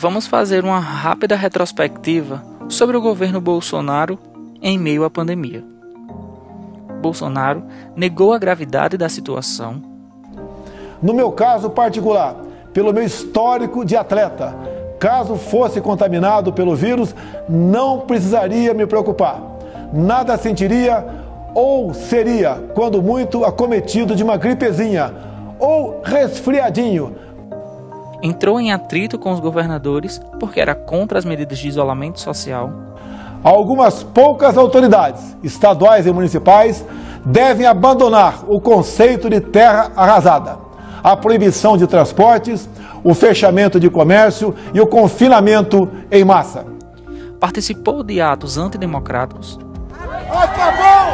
vamos fazer uma rápida retrospectiva sobre o governo Bolsonaro em meio à pandemia. Bolsonaro negou a gravidade da situação. No meu caso particular, pelo meu histórico de atleta, caso fosse contaminado pelo vírus, não precisaria me preocupar. Nada sentiria ou seria, quando muito, acometido de uma gripezinha ou resfriadinho. Entrou em atrito com os governadores porque era contra as medidas de isolamento social. Algumas poucas autoridades, estaduais e municipais, devem abandonar o conceito de terra arrasada, a proibição de transportes, o fechamento de comércio e o confinamento em massa. Participou de atos antidemocráticos. Acabou!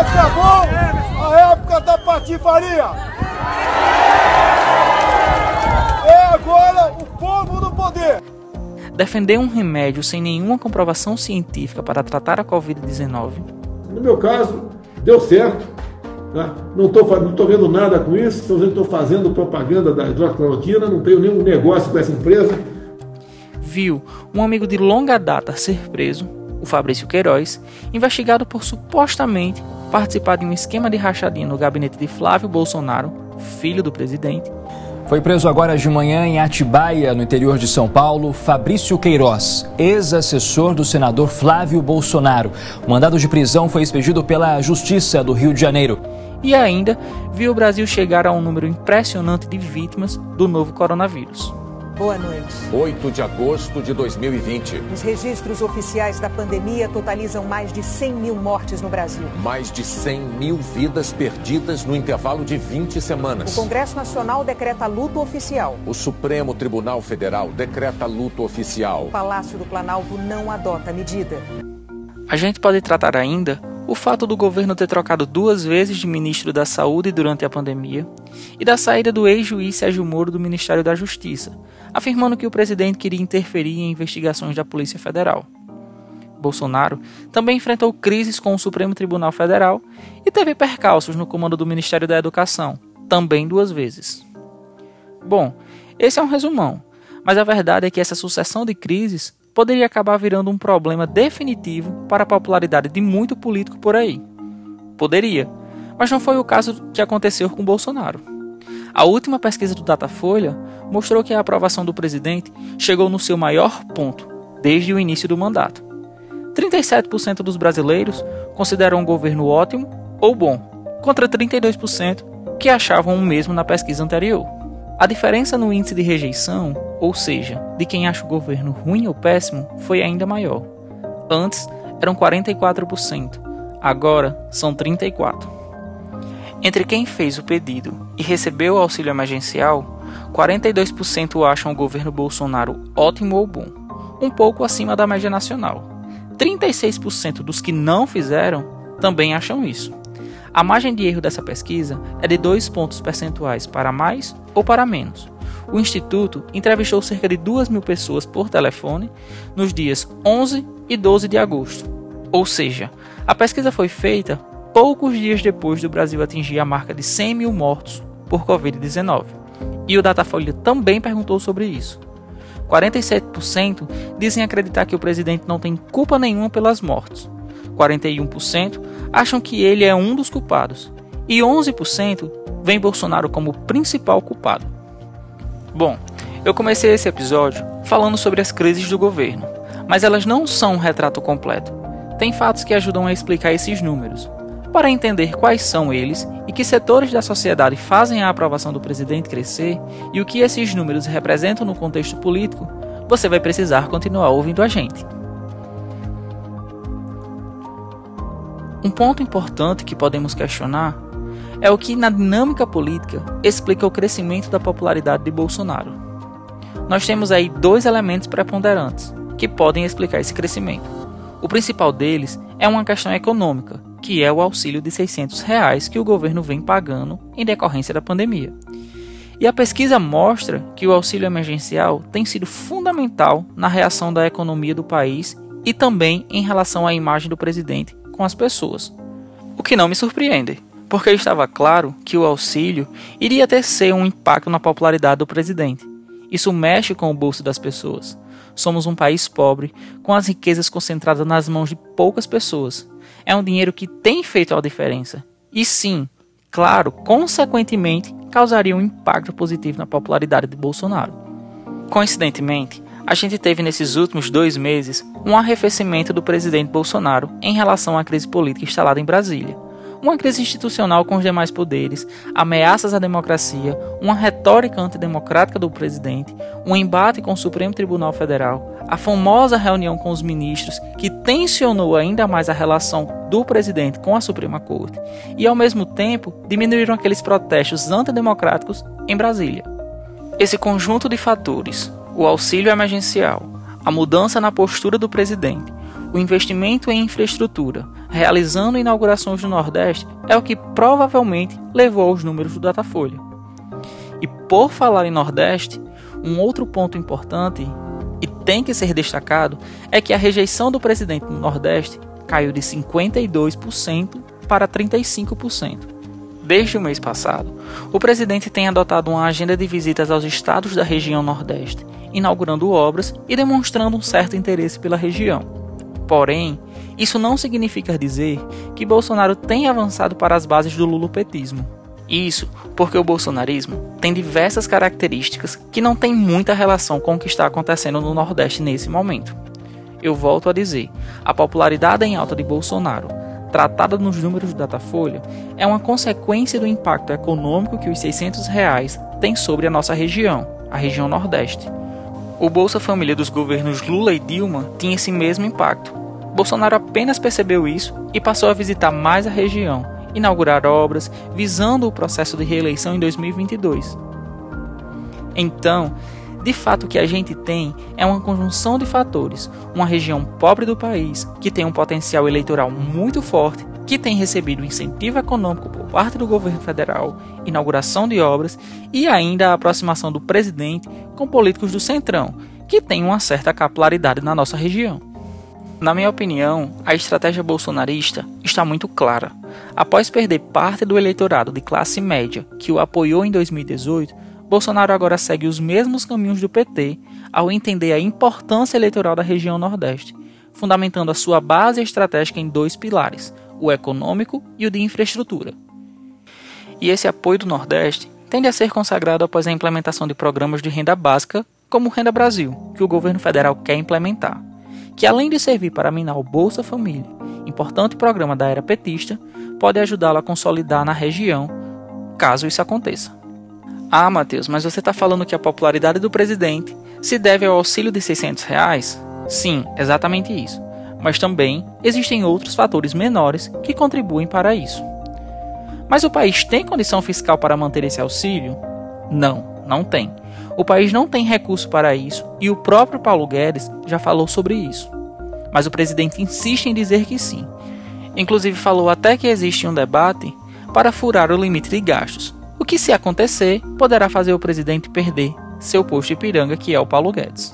Acabou a época da patifaria! Agora o povo no poder! Defendeu um remédio sem nenhuma comprovação científica para tratar a Covid-19. No meu caso, deu certo. Tá? Não estou não tô vendo nada com isso, estou fazendo propaganda da hidroxicloroquina, não tenho nenhum negócio com essa empresa. Viu um amigo de longa data ser preso, o Fabrício Queiroz, investigado por supostamente participar de um esquema de rachadinha no gabinete de Flávio Bolsonaro, filho do presidente. Foi preso agora de manhã em Atibaia, no interior de São Paulo, Fabrício Queiroz, ex-assessor do senador Flávio Bolsonaro. O mandado de prisão foi expedido pela Justiça do Rio de Janeiro. E ainda viu o Brasil chegar a um número impressionante de vítimas do novo coronavírus. Boa noite. 8 de agosto de 2020. Os registros oficiais da pandemia totalizam mais de 100 mil mortes no Brasil. Mais de 100 mil vidas perdidas no intervalo de 20 semanas. O Congresso Nacional decreta luto oficial. O Supremo Tribunal Federal decreta luto oficial. O Palácio do Planalto não adota medida. A gente pode tratar ainda o fato do governo ter trocado duas vezes de ministro da Saúde durante a pandemia e da saída do ex-juiz Sérgio Moro do Ministério da Justiça, afirmando que o presidente queria interferir em investigações da Polícia Federal. Bolsonaro também enfrentou crises com o Supremo Tribunal Federal e teve percalços no comando do Ministério da Educação, também duas vezes. Bom, esse é um resumão, mas a verdade é que essa sucessão de crises poderia acabar virando um problema definitivo para a popularidade de muito político por aí. Poderia, mas não foi o caso que aconteceu com Bolsonaro. A última pesquisa do Datafolha mostrou que a aprovação do presidente chegou no seu maior ponto desde o início do mandato. 37% dos brasileiros consideram o governo ótimo ou bom, contra 32% que achavam o mesmo na pesquisa anterior. A diferença no índice de rejeição, ou seja, de quem acha o governo ruim ou péssimo, foi ainda maior. Antes eram 44%, agora são 34%. Entre quem fez o pedido e recebeu o auxílio emergencial, 42% acham o governo Bolsonaro ótimo ou bom, um pouco acima da média nacional. 36% dos que não fizeram também acham isso. A margem de erro dessa pesquisa é de 2 pontos percentuais para mais ou para menos. O Instituto entrevistou cerca de 2 mil pessoas por telefone nos dias 11 e 12 de agosto. Ou seja, a pesquisa foi feita poucos dias depois do Brasil atingir a marca de 100 mil mortos por Covid-19. E o Datafolha também perguntou sobre isso. 47% dizem acreditar que o presidente não tem culpa nenhuma pelas mortes. 41% acham que ele é um dos culpados. E 11% veem Bolsonaro como principal culpado. Bom, eu comecei esse episódio falando sobre as crises do governo, mas elas não são um retrato completo. Tem fatos que ajudam a explicar esses números. Para entender quais são eles e que setores da sociedade fazem a aprovação do presidente crescer e o que esses números representam no contexto político, você vai precisar continuar ouvindo a gente. Um ponto importante que podemos questionar é o que, na dinâmica política, explica o crescimento da popularidade de Bolsonaro. Nós temos aí dois elementos preponderantes que podem explicar esse crescimento. O principal deles é uma questão econômica, que é o auxílio de 600 reais que o governo vem pagando em decorrência da pandemia. E a pesquisa mostra que o auxílio emergencial tem sido fundamental na reação da economia do país e também em relação à imagem do presidente com as pessoas. O que não me surpreende, porque estava claro que o auxílio iria ter ser um impacto na popularidade do presidente. Isso mexe com o bolso das pessoas. Somos um país pobre, com as riquezas concentradas nas mãos de poucas pessoas. É um dinheiro que tem feito a diferença. E sim, claro, consequentemente, causaria um impacto positivo na popularidade de Bolsonaro. Coincidentemente, a gente teve nesses últimos dois meses um arrefecimento do presidente Bolsonaro em relação à crise política instalada em Brasília uma crise institucional com os demais poderes, ameaças à democracia, uma retórica antidemocrática do presidente, um embate com o Supremo Tribunal Federal, a famosa reunião com os ministros que tensionou ainda mais a relação do presidente com a Suprema Corte e, ao mesmo tempo, diminuíram aqueles protestos antidemocráticos em Brasília. Esse conjunto de fatores, o auxílio emergencial, a mudança na postura do presidente, o investimento em infraestrutura, realizando inaugurações no Nordeste, é o que provavelmente levou aos números do Datafolha. E por falar em Nordeste, um outro ponto importante e tem que ser destacado é que a rejeição do presidente no Nordeste caiu de 52% para 35%. Desde o mês passado, o presidente tem adotado uma agenda de visitas aos estados da região Nordeste, inaugurando obras e demonstrando um certo interesse pela região. Porém, isso não significa dizer que Bolsonaro tem avançado para as bases do lulopetismo. Isso porque o bolsonarismo tem diversas características que não têm muita relação com o que está acontecendo no Nordeste nesse momento. Eu volto a dizer, a popularidade em alta de Bolsonaro, tratada nos números do Datafolha, é uma consequência do impacto econômico que os 600 reais têm sobre a nossa região, a região Nordeste. O Bolsa Família dos governos Lula e Dilma tinha esse mesmo impacto, Bolsonaro apenas percebeu isso e passou a visitar mais a região, inaugurar obras, visando o processo de reeleição em 2022. Então, de fato, o que a gente tem é uma conjunção de fatores. Uma região pobre do país, que tem um potencial eleitoral muito forte, que tem recebido incentivo econômico por parte do governo federal, inauguração de obras e ainda a aproximação do presidente com políticos do Centrão, que tem uma certa capilaridade na nossa região. Na minha opinião, a estratégia bolsonarista está muito clara. Após perder parte do eleitorado de classe média que o apoiou em 2018, Bolsonaro agora segue os mesmos caminhos do PT ao entender a importância eleitoral da região Nordeste, fundamentando a sua base estratégica em dois pilares, o econômico e o de infraestrutura. E esse apoio do Nordeste tende a ser consagrado após a implementação de programas de renda básica, como o Renda Brasil, que o governo federal quer implementar que além de servir para minar o Bolsa Família, importante programa da era petista, pode ajudá-lo a consolidar na região, caso isso aconteça. Ah, Matheus, mas você está falando que a popularidade do presidente se deve ao auxílio de 600 reais? Sim, exatamente isso. Mas também existem outros fatores menores que contribuem para isso. Mas o país tem condição fiscal para manter esse auxílio? Não, não tem. O país não tem recurso para isso e o próprio Paulo Guedes já falou sobre isso. Mas o presidente insiste em dizer que sim. Inclusive falou até que existe um debate para furar o limite de gastos, o que, se acontecer, poderá fazer o presidente perder seu posto de piranga, que é o Paulo Guedes.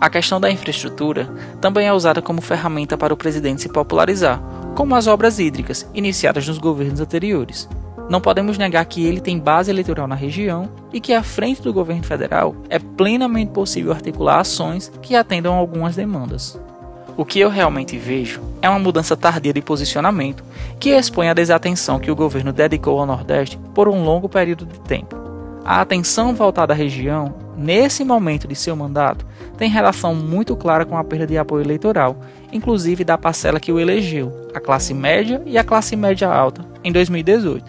A questão da infraestrutura também é usada como ferramenta para o presidente se popularizar, como as obras hídricas iniciadas nos governos anteriores. Não podemos negar que ele tem base eleitoral na região e que, à frente do governo federal, é plenamente possível articular ações que atendam algumas demandas. O que eu realmente vejo é uma mudança tardia de posicionamento que expõe a desatenção que o governo dedicou ao Nordeste por um longo período de tempo. A atenção voltada à região, nesse momento de seu mandato, tem relação muito clara com a perda de apoio eleitoral, inclusive da parcela que o elegeu, a classe média e a classe média alta, em 2018.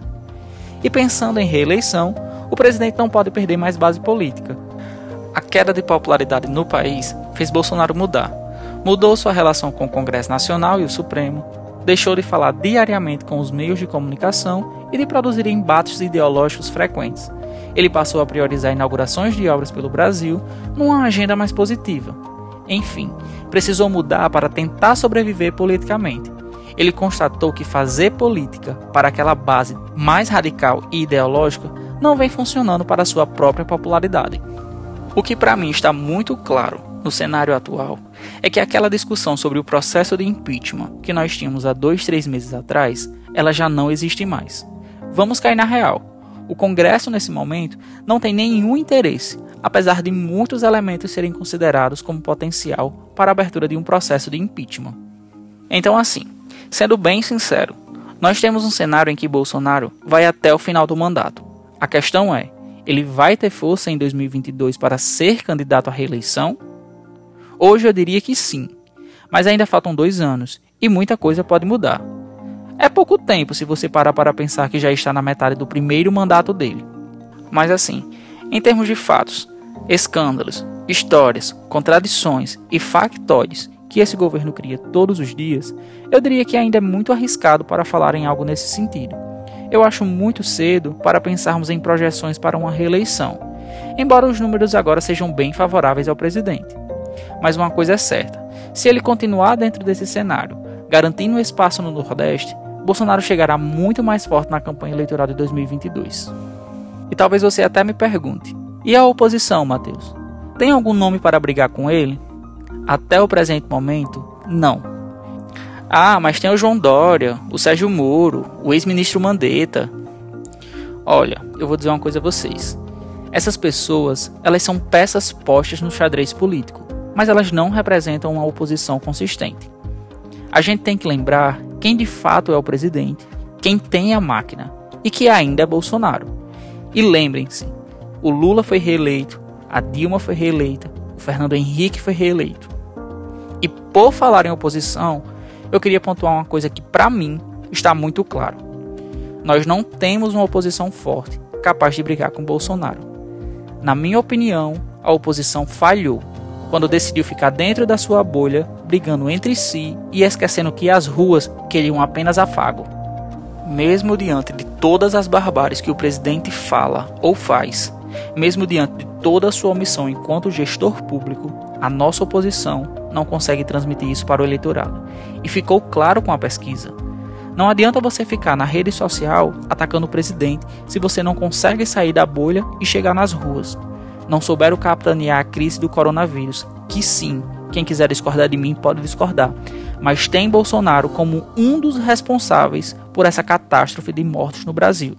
E pensando em reeleição, o presidente não pode perder mais base política. A queda de popularidade no país fez Bolsonaro mudar. Mudou sua relação com o Congresso Nacional e o Supremo, deixou de falar diariamente com os meios de comunicação e de produzir embates ideológicos frequentes. Ele passou a priorizar inaugurações de obras pelo Brasil numa agenda mais positiva. Enfim, precisou mudar para tentar sobreviver politicamente ele constatou que fazer política para aquela base mais radical e ideológica não vem funcionando para sua própria popularidade. O que para mim está muito claro no cenário atual é que aquela discussão sobre o processo de impeachment que nós tínhamos há dois, três meses atrás, ela já não existe mais. Vamos cair na real. O Congresso, nesse momento, não tem nenhum interesse, apesar de muitos elementos serem considerados como potencial para a abertura de um processo de impeachment. Então, assim, sendo bem sincero, nós temos um cenário em que Bolsonaro vai até o final do mandato. A questão é: ele vai ter força em 2022 para ser candidato à reeleição? Hoje eu diria que sim, mas ainda faltam dois anos e muita coisa pode mudar. É pouco tempo se você parar para pensar que já está na metade do primeiro mandato dele. Mas assim, em termos de fatos, escândalos, histórias, contradições e factoides que esse governo cria todos os dias, eu diria que ainda é muito arriscado para falar em algo nesse sentido. Eu acho muito cedo para pensarmos em projeções para uma reeleição, embora os números agora sejam bem favoráveis ao presidente. Mas uma coisa é certa: se ele continuar dentro desse cenário, garantindo espaço no Nordeste, Bolsonaro chegará muito mais forte na campanha eleitoral de 2022. E talvez você até me pergunte: e a oposição, Matheus? Tem algum nome para brigar com ele? Até o presente momento, não. Ah, mas tem o João Dória, o Sérgio Moro, o ex-ministro Mandetta. Olha, eu vou dizer uma coisa a vocês. Essas pessoas, elas são peças postas no xadrez político, mas elas não representam uma oposição consistente. A gente tem que lembrar quem de fato é o presidente, quem tem a máquina e que ainda é Bolsonaro. E lembrem-se, o Lula foi reeleito, a Dilma foi reeleita, o Fernando Henrique foi reeleito. E por falar em oposição, eu queria pontuar uma coisa que para mim está muito claro. Nós não temos uma oposição forte, capaz de brigar com Bolsonaro. Na minha opinião, a oposição falhou quando decidiu ficar dentro da sua bolha, brigando entre si e esquecendo que as ruas queriam apenas afago. Mesmo diante de todas as barbáries que o presidente fala ou faz, mesmo diante de toda a sua omissão enquanto gestor público, a nossa oposição não consegue transmitir isso para o eleitorado. E ficou claro com a pesquisa. Não adianta você ficar na rede social atacando o presidente se você não consegue sair da bolha e chegar nas ruas não souberam capitanear a crise do coronavírus, que sim, quem quiser discordar de mim pode discordar, mas tem Bolsonaro como um dos responsáveis por essa catástrofe de mortes no Brasil.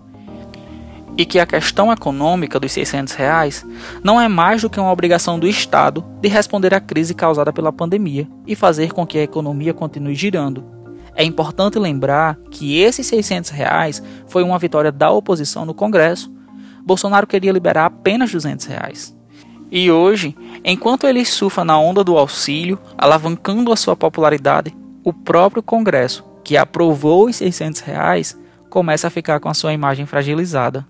E que a questão econômica dos 600 reais não é mais do que uma obrigação do Estado de responder à crise causada pela pandemia e fazer com que a economia continue girando. É importante lembrar que esses 600 reais foi uma vitória da oposição no Congresso Bolsonaro queria liberar apenas 200 reais. E hoje, enquanto ele surfa na onda do auxílio, alavancando a sua popularidade, o próprio Congresso, que aprovou os 600 reais, começa a ficar com a sua imagem fragilizada.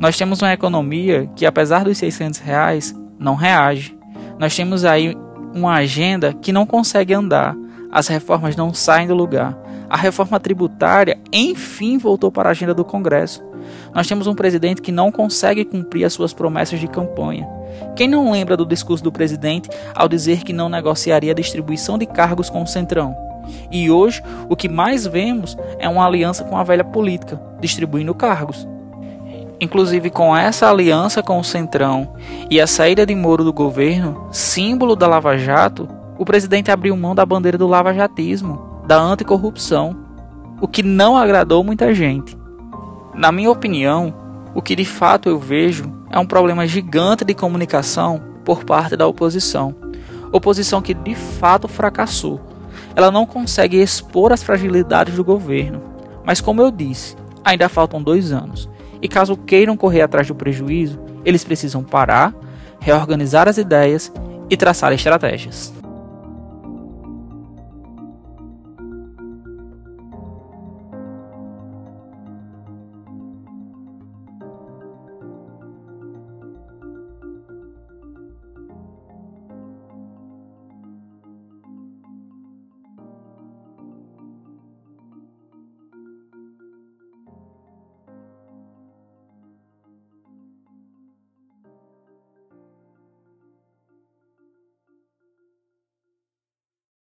Nós temos uma economia que, apesar dos 600 reais, não reage. Nós temos aí uma agenda que não consegue andar. As reformas não saem do lugar. A reforma tributária, enfim, voltou para a agenda do Congresso. Nós temos um presidente que não consegue cumprir as suas promessas de campanha. Quem não lembra do discurso do presidente ao dizer que não negociaria a distribuição de cargos com o Centrão? E hoje, o que mais vemos é uma aliança com a velha política, distribuindo cargos. Inclusive, com essa aliança com o Centrão e a saída de Moro do governo, símbolo da Lava Jato, o presidente abriu mão da bandeira do lavajatismo, da anticorrupção, o que não agradou muita gente. Na minha opinião, o que de fato eu vejo é um problema gigante de comunicação por parte da oposição. Oposição que de fato fracassou. Ela não consegue expor as fragilidades do governo. Mas, como eu disse, ainda faltam dois anos. E caso queiram correr atrás do prejuízo, eles precisam parar, reorganizar as ideias e traçar estratégias.